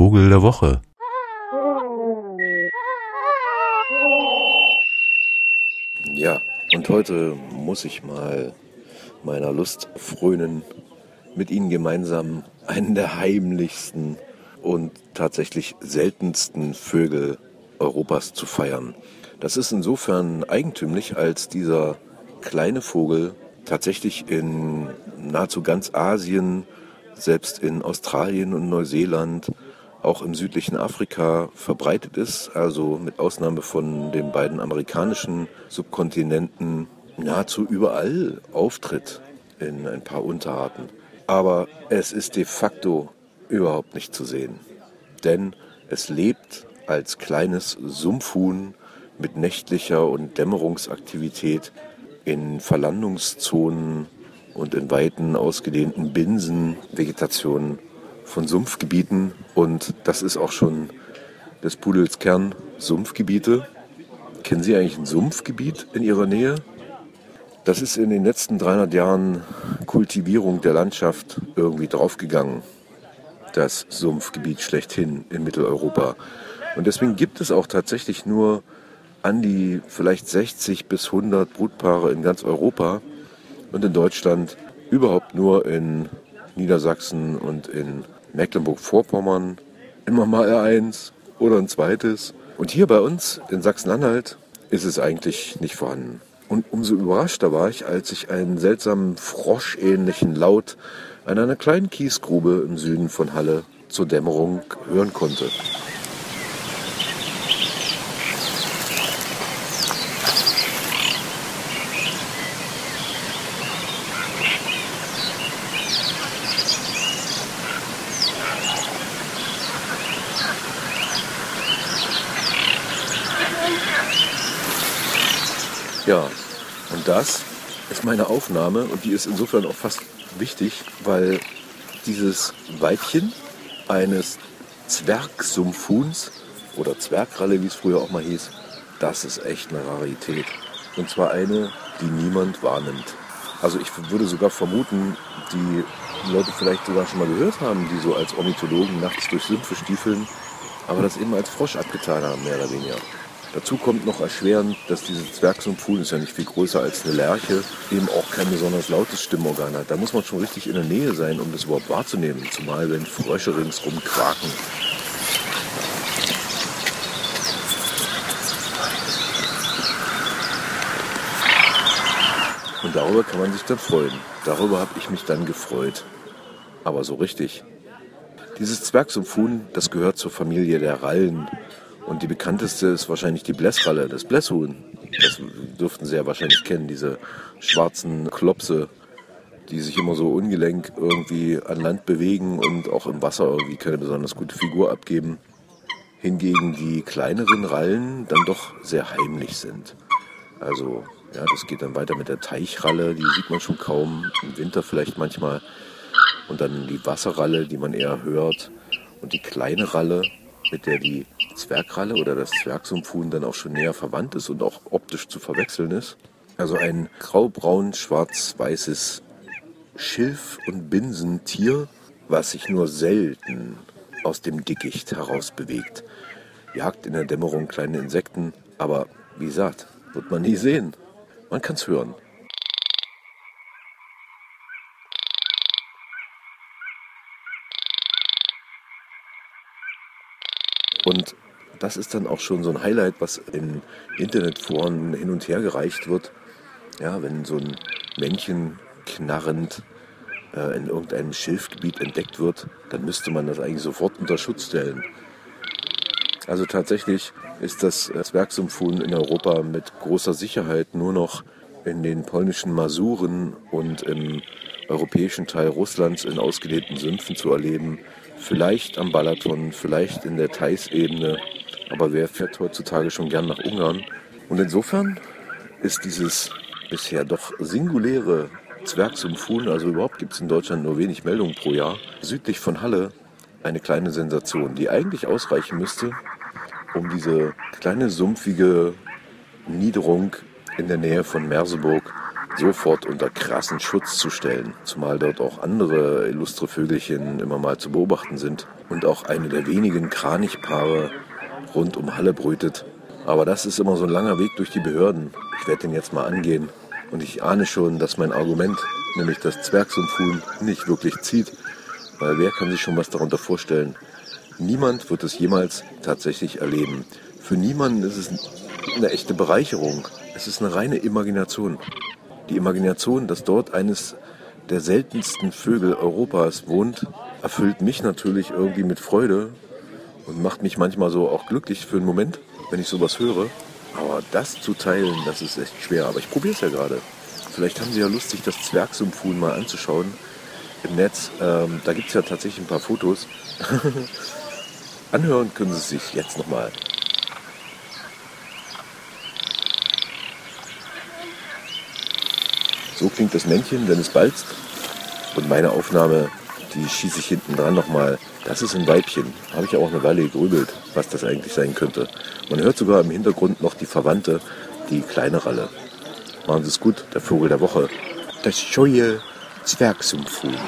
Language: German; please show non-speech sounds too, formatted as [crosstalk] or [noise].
Vogel der Woche. Ja, und heute muss ich mal meiner Lust frönen, mit Ihnen gemeinsam einen der heimlichsten und tatsächlich seltensten Vögel Europas zu feiern. Das ist insofern eigentümlich, als dieser kleine Vogel tatsächlich in nahezu ganz Asien, selbst in Australien und Neuseeland, auch im südlichen Afrika verbreitet ist, also mit Ausnahme von den beiden amerikanischen Subkontinenten nahezu überall auftritt in ein paar Unterarten. Aber es ist de facto überhaupt nicht zu sehen, denn es lebt als kleines Sumpfhuhn mit nächtlicher und Dämmerungsaktivität in Verlandungszonen und in weiten ausgedehnten Binsen, Vegetationen von Sumpfgebieten. Und das ist auch schon des Pudels Kern, Sumpfgebiete. Kennen Sie eigentlich ein Sumpfgebiet in Ihrer Nähe? Das ist in den letzten 300 Jahren Kultivierung der Landschaft irgendwie draufgegangen. Das Sumpfgebiet schlechthin in Mitteleuropa. Und deswegen gibt es auch tatsächlich nur an die vielleicht 60 bis 100 Brutpaare in ganz Europa und in Deutschland überhaupt nur in Niedersachsen und in Mecklenburg-Vorpommern immer mal eins oder ein zweites. Und hier bei uns in Sachsen-Anhalt ist es eigentlich nicht vorhanden. Und umso überraschter war ich, als ich einen seltsamen froschähnlichen Laut an einer kleinen Kiesgrube im Süden von Halle zur Dämmerung hören konnte. Ja, und das ist meine Aufnahme und die ist insofern auch fast wichtig, weil dieses Weibchen eines Zwergsumpfhuhns oder Zwergralle, wie es früher auch mal hieß, das ist echt eine Rarität. Und zwar eine, die niemand wahrnimmt. Also ich würde sogar vermuten, die Leute vielleicht sogar schon mal gehört haben, die so als Ornithologen nachts durch Sümpfe stiefeln, aber das eben als Frosch abgetan haben, mehr oder weniger. Dazu kommt noch erschwerend, dass dieses Zwergsumpfhuhn ist ja nicht viel größer als eine Lerche, eben auch kein besonders lautes Stimmorgan hat. Da muss man schon richtig in der Nähe sein, um das überhaupt wahrzunehmen, zumal wenn Frösche ringsrum quaken. Und darüber kann man sich dann freuen. Darüber habe ich mich dann gefreut. Aber so richtig. Dieses Zwergsumpfhuhn, das gehört zur Familie der Rallen. Und die bekannteste ist wahrscheinlich die Blässralle, das Blässhuhn. Das dürften Sie ja wahrscheinlich kennen, diese schwarzen Klopse, die sich immer so ungelenk irgendwie an Land bewegen und auch im Wasser irgendwie keine besonders gute Figur abgeben. Hingegen die kleineren Rallen dann doch sehr heimlich sind. Also ja, das geht dann weiter mit der Teichralle, die sieht man schon kaum, im Winter vielleicht manchmal. Und dann die Wasserralle, die man eher hört. Und die kleine Ralle, mit der die Zwergralle oder das Zwergsumpfhuhn dann auch schon näher verwandt ist und auch optisch zu verwechseln ist. Also ein graubraun-schwarz-weißes Schilf- und Binsentier, was sich nur selten aus dem Dickicht heraus bewegt. Jagt in der Dämmerung kleine Insekten, aber wie gesagt, wird man nie sehen. Man kann es hören. Und das ist dann auch schon so ein Highlight, was in Internetforen hin und her gereicht wird. Ja, wenn so ein Männchen knarrend äh, in irgendeinem Schilfgebiet entdeckt wird, dann müsste man das eigentlich sofort unter Schutz stellen. Also tatsächlich ist das Zwergsumpfhuhn in Europa mit großer Sicherheit nur noch in den polnischen Masuren und im europäischen Teil Russlands in ausgedehnten Sümpfen zu erleben. Vielleicht am Balaton, vielleicht in der Theißebene. Aber wer fährt heutzutage schon gern nach Ungarn? Und insofern ist dieses bisher doch singuläre Zwergsumpfhuhn, also überhaupt gibt es in Deutschland nur wenig Meldungen pro Jahr, südlich von Halle eine kleine Sensation, die eigentlich ausreichen müsste, um diese kleine sumpfige Niederung in der Nähe von Merseburg sofort unter krassen Schutz zu stellen, zumal dort auch andere illustre Vögelchen immer mal zu beobachten sind und auch eine der wenigen Kranichpaare rund um Halle brütet. Aber das ist immer so ein langer Weg durch die Behörden. Ich werde den jetzt mal angehen und ich ahne schon, dass mein Argument, nämlich das Zwergsumpfhuhn, nicht wirklich zieht, weil wer kann sich schon was darunter vorstellen? Niemand wird es jemals tatsächlich erleben. Für niemanden ist es eine echte Bereicherung. Es ist eine reine Imagination. Die Imagination, dass dort eines der seltensten Vögel Europas wohnt, erfüllt mich natürlich irgendwie mit Freude und macht mich manchmal so auch glücklich für einen Moment, wenn ich sowas höre. Aber das zu teilen, das ist echt schwer. Aber ich probiere es ja gerade. Vielleicht haben Sie ja Lust, sich das Zwergsumpfhuhn mal anzuschauen im Netz. Ähm, da gibt es ja tatsächlich ein paar Fotos. [laughs] Anhören können Sie sich jetzt nochmal. So klingt das Männchen, wenn es balzt. Und meine Aufnahme, die schieße ich hinten dran nochmal. Das ist ein Weibchen. Habe ich auch eine Weile gegrübelt, was das eigentlich sein könnte. Man hört sogar im Hintergrund noch die Verwandte, die kleine Ralle. Machen Sie es gut, der Vogel der Woche. Das scheue Zwergsumpfhuhn.